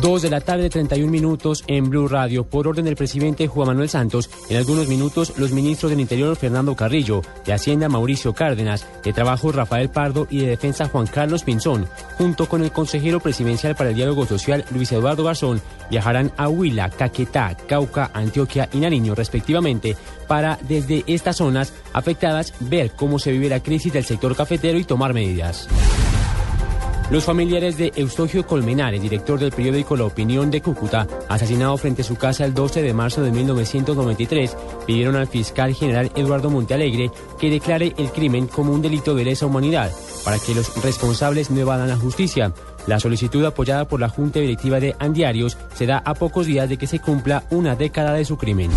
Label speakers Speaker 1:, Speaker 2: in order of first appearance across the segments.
Speaker 1: 2 de la tarde, 31 minutos en Blue Radio. Por orden del presidente Juan Manuel Santos, en algunos minutos los ministros del Interior Fernando Carrillo, de Hacienda Mauricio Cárdenas, de Trabajo Rafael Pardo y de Defensa Juan Carlos Pinzón, junto con el consejero presidencial para el diálogo social Luis Eduardo Garzón, viajarán a Huila, Caquetá, Cauca, Antioquia y Nariño respectivamente para desde estas zonas afectadas ver cómo se vive la crisis del sector cafetero y tomar medidas. Los familiares de Eustogio Colmenares, director del periódico La Opinión de Cúcuta, asesinado frente a su casa el 12 de marzo de 1993, pidieron al fiscal general Eduardo Montealegre que declare el crimen como un delito de lesa humanidad para que los responsables no evadan la justicia. La solicitud apoyada por la Junta Directiva de Andiarios se da a pocos días de que se cumpla una década de su crimen.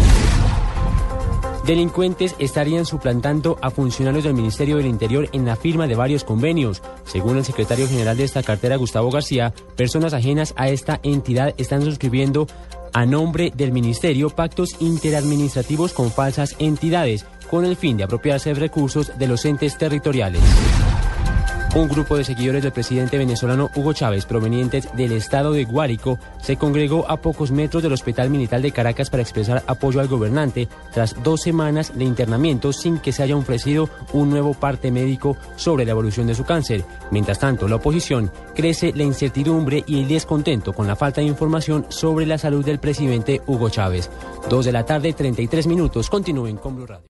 Speaker 1: Delincuentes estarían suplantando a funcionarios del Ministerio del Interior en la firma de varios convenios. Según el secretario general de esta cartera, Gustavo García, personas ajenas a esta entidad están suscribiendo a nombre del Ministerio pactos interadministrativos con falsas entidades, con el fin de apropiarse de recursos de los entes territoriales. Un grupo de seguidores del presidente venezolano Hugo Chávez, provenientes del estado de Guárico, se congregó a pocos metros del Hospital Militar de Caracas para expresar apoyo al gobernante tras dos semanas de internamiento sin que se haya ofrecido un nuevo parte médico sobre la evolución de su cáncer. Mientras tanto, la oposición crece la incertidumbre y el descontento con la falta de información sobre la salud del presidente Hugo Chávez. Dos de la tarde, 33 minutos. Continúen con Blue Radio.